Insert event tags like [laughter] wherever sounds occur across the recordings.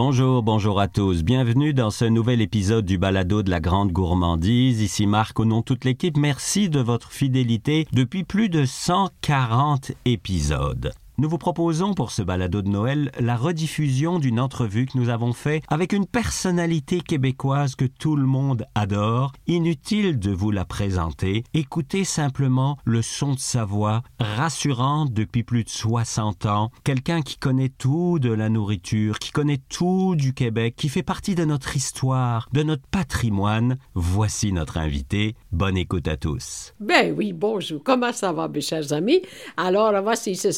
Bonjour, bonjour à tous. Bienvenue dans ce nouvel épisode du Balado de la Grande Gourmandise. Ici Marc au nom de toute l'équipe. Merci de votre fidélité depuis plus de 140 épisodes. Nous vous proposons pour ce balado de Noël la rediffusion d'une entrevue que nous avons faite avec une personnalité québécoise que tout le monde adore. Inutile de vous la présenter. Écoutez simplement le son de sa voix, rassurante depuis plus de 60 ans. Quelqu'un qui connaît tout de la nourriture, qui connaît tout du Québec, qui fait partie de notre histoire, de notre patrimoine. Voici notre invité. Bonne écoute à tous. Ben oui, bonjour. Comment ça va, mes chers amis? Alors, voici ce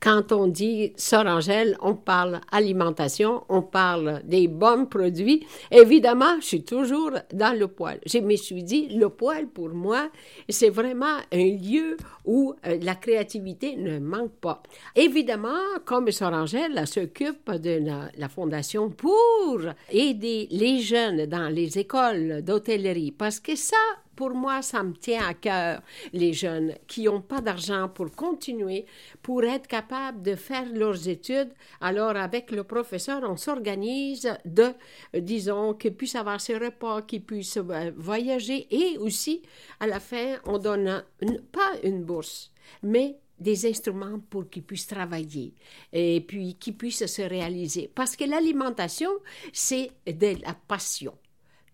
Quand on dit Sorangel, on parle alimentation, on parle des bons produits. Évidemment, je suis toujours dans le poêle. Je me suis dit, le poêle, pour moi, c'est vraiment un lieu où euh, la créativité ne manque pas. Évidemment, comme Sorangel s'occupe de la fondation pour aider les jeunes dans les écoles d'hôtellerie, parce que ça, pour moi, ça me tient à cœur, les jeunes qui n'ont pas d'argent pour continuer, pour être capables de faire leurs études. Alors, avec le professeur, on s'organise de, euh, disons, qu'ils puissent avoir ses repas, qu'ils puissent euh, voyager et aussi, à la fin, on donne pas une bourse, mais des instruments pour qu'ils puissent travailler et puis qu'ils puissent se réaliser. Parce que l'alimentation, c'est de la passion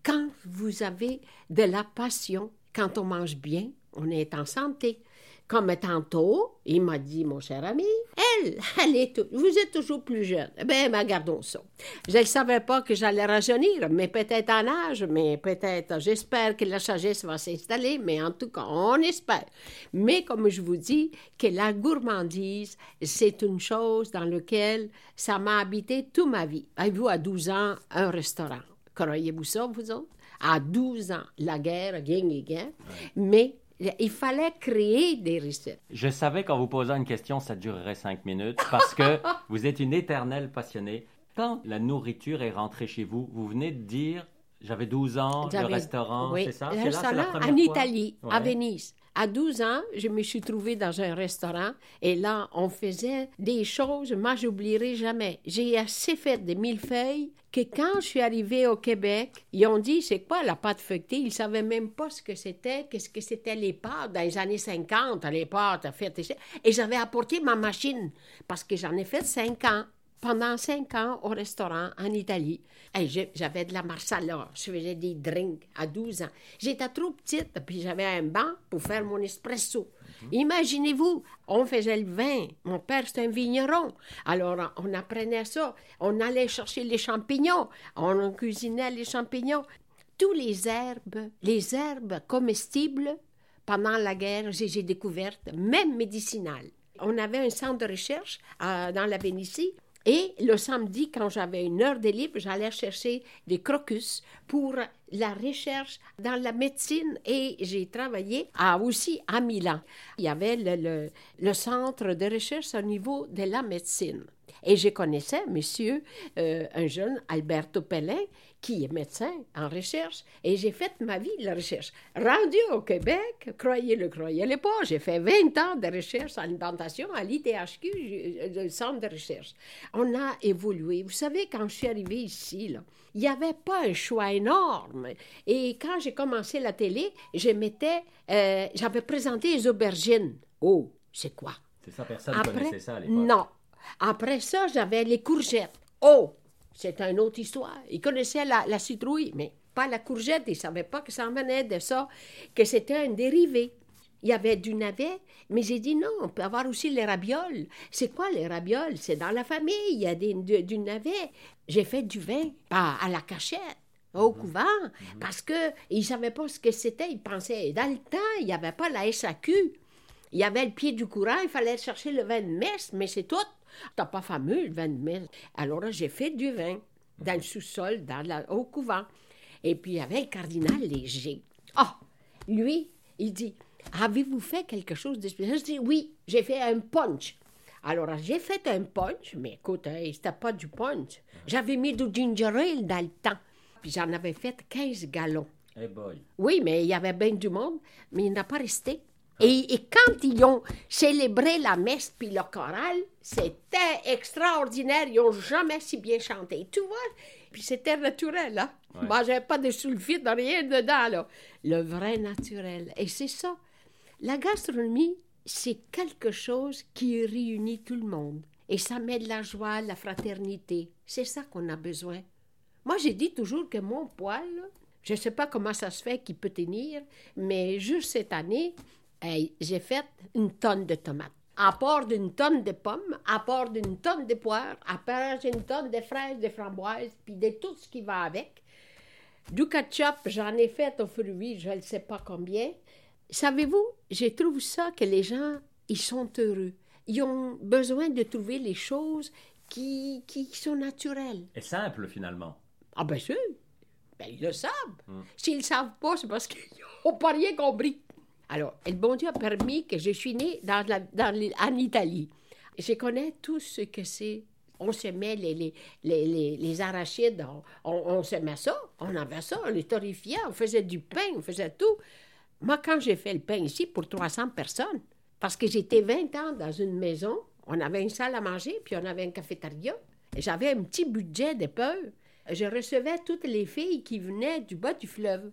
quand vous avez de la passion, quand on mange bien, on est en santé. Comme tantôt, il m'a dit, mon cher ami, elle, elle est, vous êtes toujours plus jeune. Ben, ben, gardons ça. Je ne savais pas que j'allais rajeunir, mais peut-être en âge, mais peut-être, j'espère que la sagesse va s'installer, mais en tout cas, on espère. Mais comme je vous dis, que la gourmandise, c'est une chose dans laquelle ça m'a habité toute ma vie. Avez-vous à 12 ans un restaurant? Croyez-vous ça, vous autres? À 12 ans, la guerre, gang et gang. Mais il fallait créer des recettes. Je savais qu'en vous posant une question, ça durerait cinq minutes parce que [laughs] vous êtes une éternelle passionnée. Quand la nourriture est rentrée chez vous, vous venez de dire j'avais 12 ans, le restaurant, c'est ça? Le restaurant en Italie, à Venise. À 12 ans, je me suis trouvée dans un restaurant et là, on faisait des choses, moi, j'oublierai jamais. J'ai assez fait de millefeuilles que quand je suis arrivée au Québec, ils ont dit c'est quoi la pâte feuilletée? Ils savaient même pas ce que c'était, qu'est-ce que c'était les pâtes dans les années 50, les pâtes faites. Et j'avais apporté ma machine parce que j'en ai fait 5 ans pendant cinq ans au restaurant en Italie. j'avais de la marsala, je faisais des drinks à 12 ans. J'étais trop petite, puis j'avais un banc pour faire mon espresso. Mhm. Imaginez-vous, on faisait le vin. Mon père, c'était un vigneron. Alors, on apprenait ça. On allait chercher les champignons. On cuisinait les champignons. Tous les herbes, les herbes comestibles, pendant la guerre, j'ai découvert, même médicinales. On avait un centre de recherche euh, dans la Vénétie et le samedi, quand j'avais une heure de libre, j'allais chercher des crocus pour la recherche dans la médecine et j'ai travaillé à, aussi à Milan. Il y avait le, le, centre de recherche au niveau de la médecine. Et je connaissais monsieur, euh, un jeune Alberto Pellin, qui est médecin en recherche, et j'ai fait ma vie de la recherche. Rendu au Québec, croyez-le, croyez-le pas, j'ai fait 20 ans de recherche en alimentation à l'ITHQ, euh, le centre de recherche. On a évolué. Vous savez, quand je suis arrivée ici, là, il n'y avait pas un choix énorme. Et quand j'ai commencé la télé, je euh, j'avais présenté les aubergines. Oh, c'est quoi? C'est ça, personne ne connaissait ça à l'époque. Non. Après ça, j'avais les courgettes. Oh, c'est une autre histoire. Ils connaissaient la, citrouille, mais pas la courgette. Ils ne savaient pas que ça en venait de ça, que c'était un dérivé. Il y avait du navet, mais j'ai dit non, on peut avoir aussi les rabioles. C'est quoi les rabioles? C'est dans la famille, il y a du, navet. J'ai fait du vin, pas à la cachette au couvent, parce qu'ils ne savaient pas ce que c'était. Ils pensaient, dans le temps, il n'y avait pas la SAQ. Il y avait le pied du courant, il fallait chercher le vin de messe, mais c'est tout. T'as pas fameux, le vin de messe. Alors j'ai fait du vin dans le sous-sol, dans la, au couvent. Et puis il y avait le cardinal Léger. Ah, lui, il dit, avez-vous fait quelque chose de spécial? Je dis, oui, j'ai fait un punch. Alors, j'ai fait un punch, mais écoute, hein, c'était pas du punch. J'avais mis du ginger ale dans le temps. Puis j'en avais fait 15 gallons. Hey boy. Oui, mais il y avait bien du monde, mais il n'a pas resté. Et, et quand ils ont célébré la messe puis le choral, c'était extraordinaire. Ils n'ont jamais si bien chanté. Tu vois? Puis c'était naturel, hein? Ouais. Moi, j'avais pas de sulfite, rien dedans, là. Le vrai naturel. Et c'est ça. La gastronomie, c'est quelque chose qui réunit tout le monde. Et ça met de la joie, la fraternité. C'est ça qu'on a besoin. Moi, j'ai dit toujours que mon poil, là, je ne sais pas comment ça se fait qu'il peut tenir, mais juste cette année, hey, j'ai fait une tonne de tomates. À part d'une tonne de pommes, à part d'une tonne de poires, à part d'une tonne de fraises, de framboises, puis de tout ce qui va avec. Du ketchup, j'en ai fait au fruits, je ne sais pas combien. Savez-vous, je trouve ça que les gens, ils sont heureux. Ils ont besoin de trouver les choses qui, qui sont naturelles. Et simple, finalement. Ah ben sûr, ben ils le savent. S'ils ne savent pas, c'est parce qu'ils [laughs] n'ont pas rien compris. Alors, le bon Dieu a permis que je suis née dans la- dans en Italie. Je connais tout ce que c'est. On semait les, les, les, les, les arachides, on, on, on semait ça, on avait ça, on les torréfiait, on faisait du pain, on faisait tout. Moi, quand j'ai fait le pain ici pour 300 personnes, parce que j'étais 20 ans dans une maison, on avait une salle à manger, puis on avait une cafétéria, j'avais un petit budget de peur. Je recevais toutes les filles qui venaient du bas du fleuve,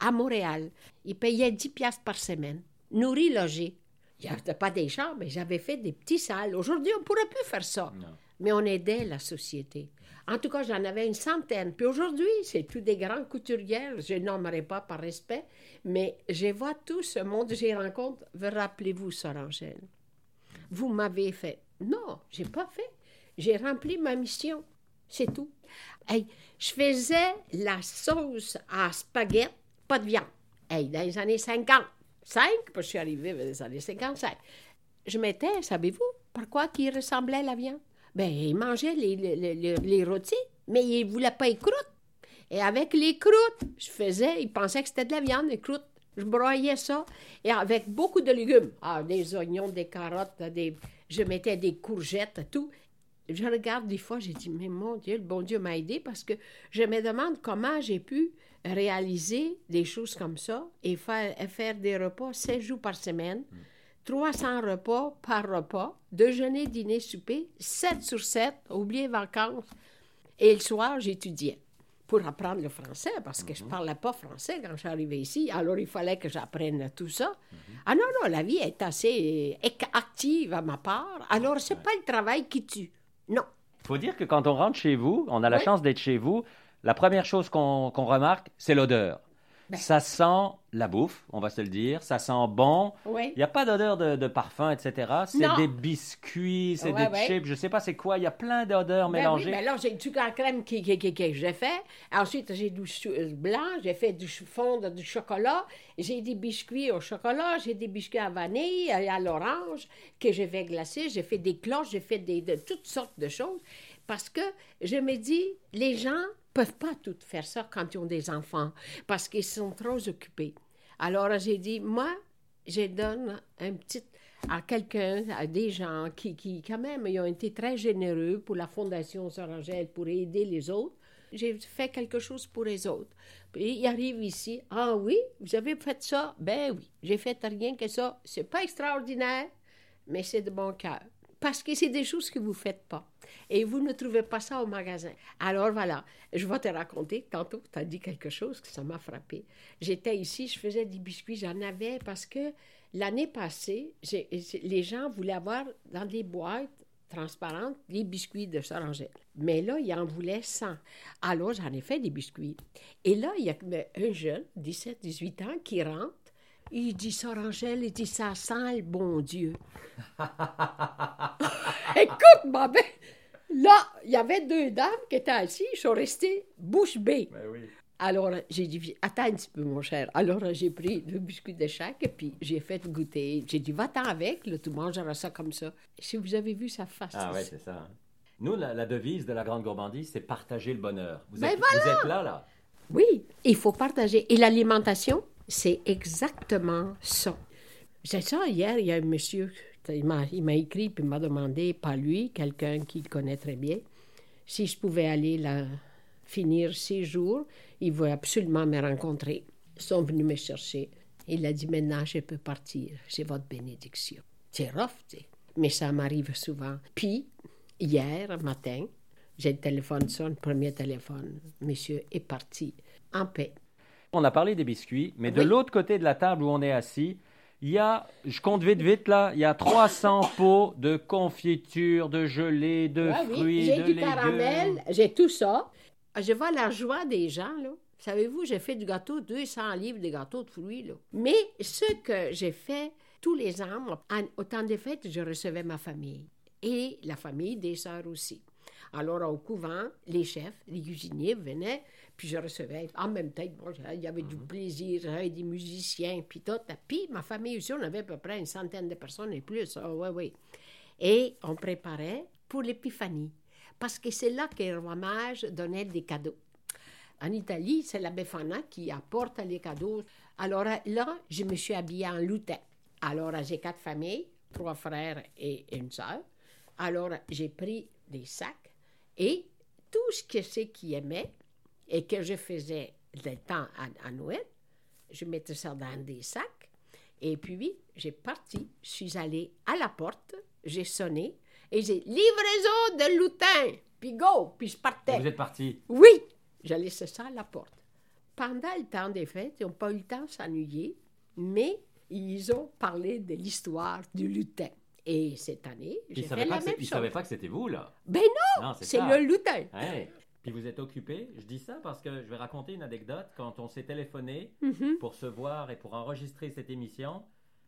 à Montréal. Ils payaient 10 piastres par semaine, nourris, logés. Il n'y avait pas des chambres, mais j'avais fait des petites salles. Aujourd'hui, on ne pourrait plus faire ça. Mais on aidait la société. En tout cas, j'en avais une centaine. Puis aujourd'hui, c'est tous des grandes couturières. Je nommerai pas par respect, mais je vois tout ce monde que j'ai rencontre. Rappelez-vous, Sœur Angèle? Vous m'avez fait. Non, j'ai pas fait. J'ai rempli ma mission. C'est tout. Hey, je faisais la sauce à spaghetti, pas de viande. Dans les années 50. 5, parce que je suis arrivée dans les années 55. Je mettais, savez-vous, pourquoi qui ressemblait à la viande? Ben, il mangeait les- les- les rôtis, mais il ne voulait pas les croûtes. Et avec les croûtes, je faisais, il pensait que c'était de la viande, les croûtes. Je broyais ça, et avec beaucoup de légumes. Ah, des oignons, des carottes, des... je mettais des courgettes, tout. Je regarde des fois, j'ai dit, mais mon Dieu, le bon Dieu m'a aidé parce que je me demande comment j'ai pu réaliser des choses comme ça et faire, et faire des repas 16 jours par semaine, 300 repas par repas, déjeuner, dîner, souper, 7 sur 7, oubliez vacances. Et le soir, j'étudiais pour apprendre le français parce que je ne parlais pas français quand arrivée ici. Alors, il fallait que j'apprenne tout ça. Ah non, non, la vie est assez ac- active à ma part. Alors, c'est pas le travail qui tue. Non. faut dire que quand on rentre chez vous, on a la Oui. chance d'être chez vous, la première chose qu'on remarque, c'est l'odeur. Ben. Ça sent la bouffe, on va se le dire. Ça sent bon. Oui. Il n'y a pas d'odeur de, de parfum, etc. C'est des biscuits, c'est Ouais, des ouais. chips, je sais pas c'est quoi. Il y a plein d'odeurs Ben mélangées. oui, ben là, j'ai du sucre à crème qui, qui, qui- que j'ai fait. Ensuite, j'ai du euh, blanc, j'ai fait du fond de du chocolat. J'ai des biscuits au chocolat, j'ai des biscuits à vanille, et à l'orange, que je vais glacer. J'ai fait des cloches, j'ai fait des, de toutes sortes de choses. Parce que je me dis, les gens peuvent pas tout faire ça quand ils ont des enfants, parce qu'ils sont trop occupés. Alors, j'ai dit, moi, je donne un petit à quelqu'un, à des gens qui, qui, quand même, ils ont été très généreux pour la Fondation Sœur Angèle, pour aider les autres. J'ai fait quelque chose pour les autres. Puis ils arrivent ici. Ah oui, vous avez fait ça? Ben oui, j'ai fait rien que ça. C'est pas extraordinaire, mais c'est de bon cœur. Parce que c'est des choses que vous faites pas. Et vous ne trouvez pas ça au magasin. Alors voilà, je vais te raconter. Tantôt, tu as dit quelque chose que ça m'a frappé. J'étais ici, je faisais des biscuits. J'en avais parce que l'année passée, les gens voulaient avoir dans des boîtes transparentes des biscuits de Sœur Angèle. Mais là, ils en voulaient 100. Alors, j'en ai fait des biscuits. Et là, il y a un jeune, 17, 18 ans, qui rentre. Il dit, Sœur Angèle, il dit, ça sent le bon Dieu. [laughs] Écoute, ma belle, là, il y avait deux dames qui étaient assises, ils sont restées bouche bée. Ben oui. Alors, j'ai dit, attends un petit peu, mon cher. Alors, j'ai pris le biscuit de chaque, et puis j'ai fait goûter. J'ai dit, va-t'en avec, là, tu mangeras ça comme ça. Si vous avez vu sa face. Ah ouais, c'est ça. hein. Nous, la, la devise de la grande gourmandise, c'est partager le bonheur. Vous, Ben êtes, vous êtes là, là. Oui, il faut partager. Et l'alimentation, c'est exactement ça. C'est ça, hier, il y a un monsieur, il m'a écrit puis m'a demandé, pas lui, quelqu'un qu'il connaît très bien, si je pouvais aller finir six jours. Il veut absolument me rencontrer. Ils sont venus me chercher. Il a dit maintenant, je peux partir. J'ai votre bénédiction. C'est rough, tu sais. Mais ça m'arrive souvent. Puis, hier matin, j'ai le téléphone sonne, premier téléphone. Monsieur est parti en paix. On a parlé des biscuits, mais de Oui. l'autre côté de la table où on est assis, il y a, je compte vite vite là, il y a 300 [coughs] pots de confiture, de gelée, de Ah oui, fruits, j'ai de du légumes. caramel, j'ai tout ça. Je vois la joie des gens, là. Savez-vous, j'ai fait du gâteau, 200 livres de gâteaux de fruits, là. Mais ce que j'ai fait tous les ans, en- au temps des fêtes, je recevais ma famille et la famille des sœurs aussi. Alors, au couvent, les chefs, les cuisiniers venaient, puis je recevais en même temps. Bon, il y avait du plaisir, j'avais des musiciens, puis tout. Puis ma famille aussi, on avait à peu près une centaine de personnes et plus. Ah, ouais, ouais. Et on préparait pour l'épiphanie, parce que c'est là que le roi mage donnait des cadeaux. En Italie, c'est la Befana qui apporte les cadeaux. Alors là, je me suis habillée en lutin. Alors j'ai quatre familles, trois frères et une sœur. Alors j'ai pris des sacs et tout ce que c'est qui aimait et que je faisais le temps à, à Noël, je mettais ça dans des sacs. Et puis, j'ai parti, je suis allée à la porte, j'ai sonné et j'ai livraison de lutin. Puis go, puis je partais. Vous êtes parti. Oui, j'ai laissé ça à la porte. Pendant le temps des fêtes, ils n'ont pas eu le temps de s'ennuyer, mais ils ont parlé de l'histoire du lutin. Et cette année, j'ai fait la pas, que même c'est- ils chose. savaient pas que c'était vous là. Ben non, Non, c'est le lutin. Ouais. Puis vous êtes occupé. Je dis ça parce que je vais raconter une anecdote. Quand on s'est téléphoné Mhm. pour se voir et pour enregistrer cette émission,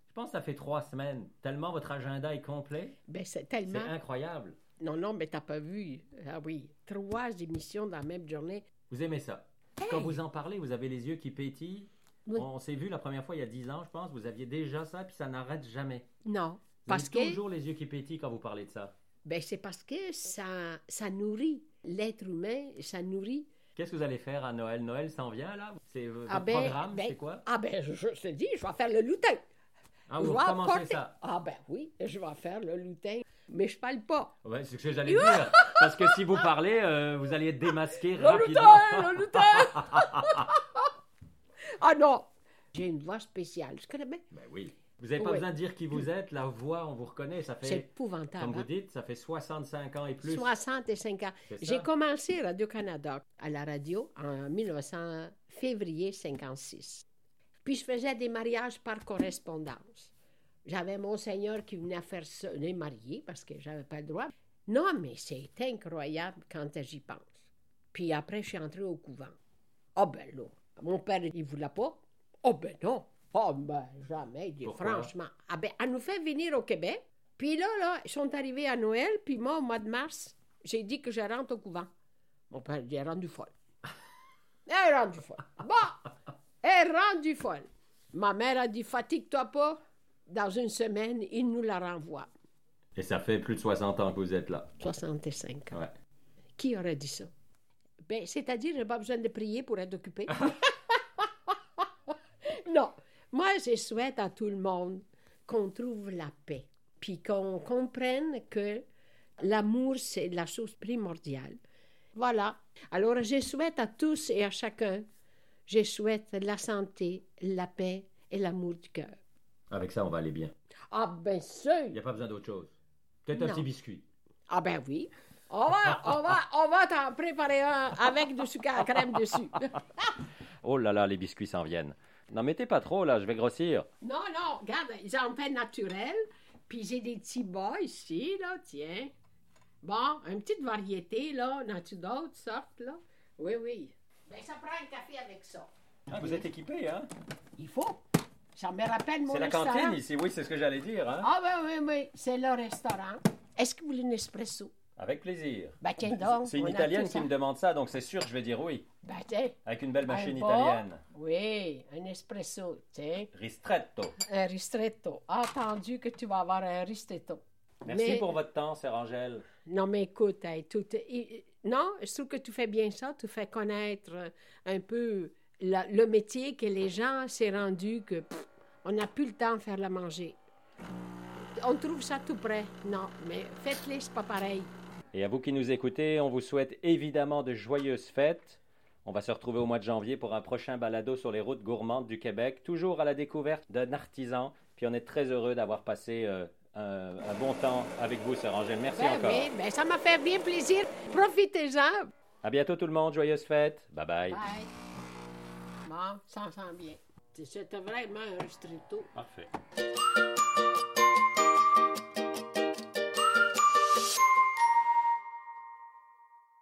je pense que ça fait trois semaines. Tellement votre agenda est complet. Ben c'est C'est tellement... incroyable. Non, non, mais t'as pas vu. Ah oui, trois émissions dans la même journée. Vous aimez ça. Quand vous en parlez, vous avez les yeux qui pétillent. Oui. On s'est vu la première fois il y a dix ans, je pense. Vous aviez déjà ça, puis ça n'arrête jamais. Non, parce que... toujours les yeux qui pétillent quand vous parlez de ça. Ben c'est parce que ça, ça nourrit l'être humain, ça nourrit... Qu'est-ce que vous allez faire à Noël? Noël s'en vient là? C'est euh, votre Ah ben, programme, ben, c'est quoi? Ah ben, je, te dis, je vais faire le lutin. Ah, vous apporter- ça. Ah ben oui, je vais faire le lutin. Mais je parle pas. Ouais, c'est ce que j'allais dire. Parce que si vous [laughs] parlez, euh, vous allez être démasqué Le rapidement. lutin, le lutin. [laughs] ah non, j'ai une voix spéciale. Je connais bien. Ben oui. Vous n'avez pas Oui. besoin de dire qui vous êtes, la voix, on vous reconnaît. Ça C'est fait, épouvantable. comme vous hein. dites, ça fait 65 ans et plus. 65 ans. C'est. J'ai commencé Radio-Canada à la radio en 1900, février 56. Puis je faisais des mariages par correspondance. J'avais mon seigneur qui venait faire ça, les mariés parce que j'avais pas le droit. Non, mais c'est incroyable quand j'y pense. Puis après, je suis entrée au couvent. Ah ben là, mon père, il voulait pas. Oh ben non. Oh ben jamais. Dit, Pourquoi? franchement. Ah ben, elle nous fait venir au Québec. Puis là, là, ils sont arrivés à Noël. Puis moi, au mois de mars, j'ai dit que je rentre au couvent. Mon père dit, elle est rendue folle. [laughs] Elle est rendue folle. Bon, elle est rendue folle. Ma mère a dit, fatigue-toi pas. Dans une semaine, il nous la renvoie. Et ça fait plus de 60 ans que vous êtes là. 65 ans. Ouais. Qui aurait dit ça? Ben, c'est-à-dire, j'ai pas besoin de prier pour être occupé. [laughs] non. Moi, je souhaite à tout le monde qu'on trouve la paix, puis qu'on comprenne que l'amour, c'est la chose primordiale. Voilà. Alors, je souhaite à tous et à chacun, je souhaite la santé, la paix et l'amour du cœur. Avec ça, on va aller bien. Ah, ben sûr! Il n'y a pas besoin d'autre chose. Peut-être un petit biscuit. Ah ben oui. On va, on va, on va t'en préparer un avec du sucre à la crème dessus. [laughs] Oh là là, les biscuits s'en viennent. N'en mettez pas trop, là, je vais grossir. Non, non, regarde, ils fait naturel. Puis j'ai des petits bas ici, là, tiens. Bon, une petite variété, là. As-tu d'autres sortes, là? Oui, oui. Ben, ça prend un café avec ça. Ah, vous êtes équipé, hein? Il faut. Ça me rappelle mon C'est la restaurant. cantine ici, oui, c'est ce que j'allais dire, hein? Ah, ben oui, oui, c'est le restaurant. Est-ce que vous voulez un espresso? Avec plaisir. Tiens donc. C'est une on a italienne tout qui ça. me demande ça, donc c'est sûr que je vais dire oui. Tiens. Avec une belle machine un italienne. Oui, un espresso, tiens. Ristretto. Un ristretto. Attendu que tu vas avoir un ristretto. Merci Mais- pour votre temps, Sœur Angèle. Non, mais écoute, hey, tout, non, je trouve que tu fais bien ça. Tu fais connaître euh, un peu la- le métier que les gens s'est rendu que pff, on n'a plus le temps de faire la manger. On trouve ça tout près. Non, mais faites-les, c'est pas pareil. Et à vous qui nous écoutez, on vous souhaite évidemment de joyeuses fêtes. On va se retrouver au mois de janvier pour un prochain balado sur les routes gourmandes du Québec, toujours à la découverte d'un artisan. Puis on est très heureux d'avoir passé euh, un, un bon temps avec vous, Sœur Angèle. Merci Ben encore. oui, ben ça m'a fait bien plaisir. Profitez-en. À bientôt tout le monde. Joyeuses fêtes. Bye bye. Bye. Bon, ça sent bien. C'était vraiment un stricto. Parfait.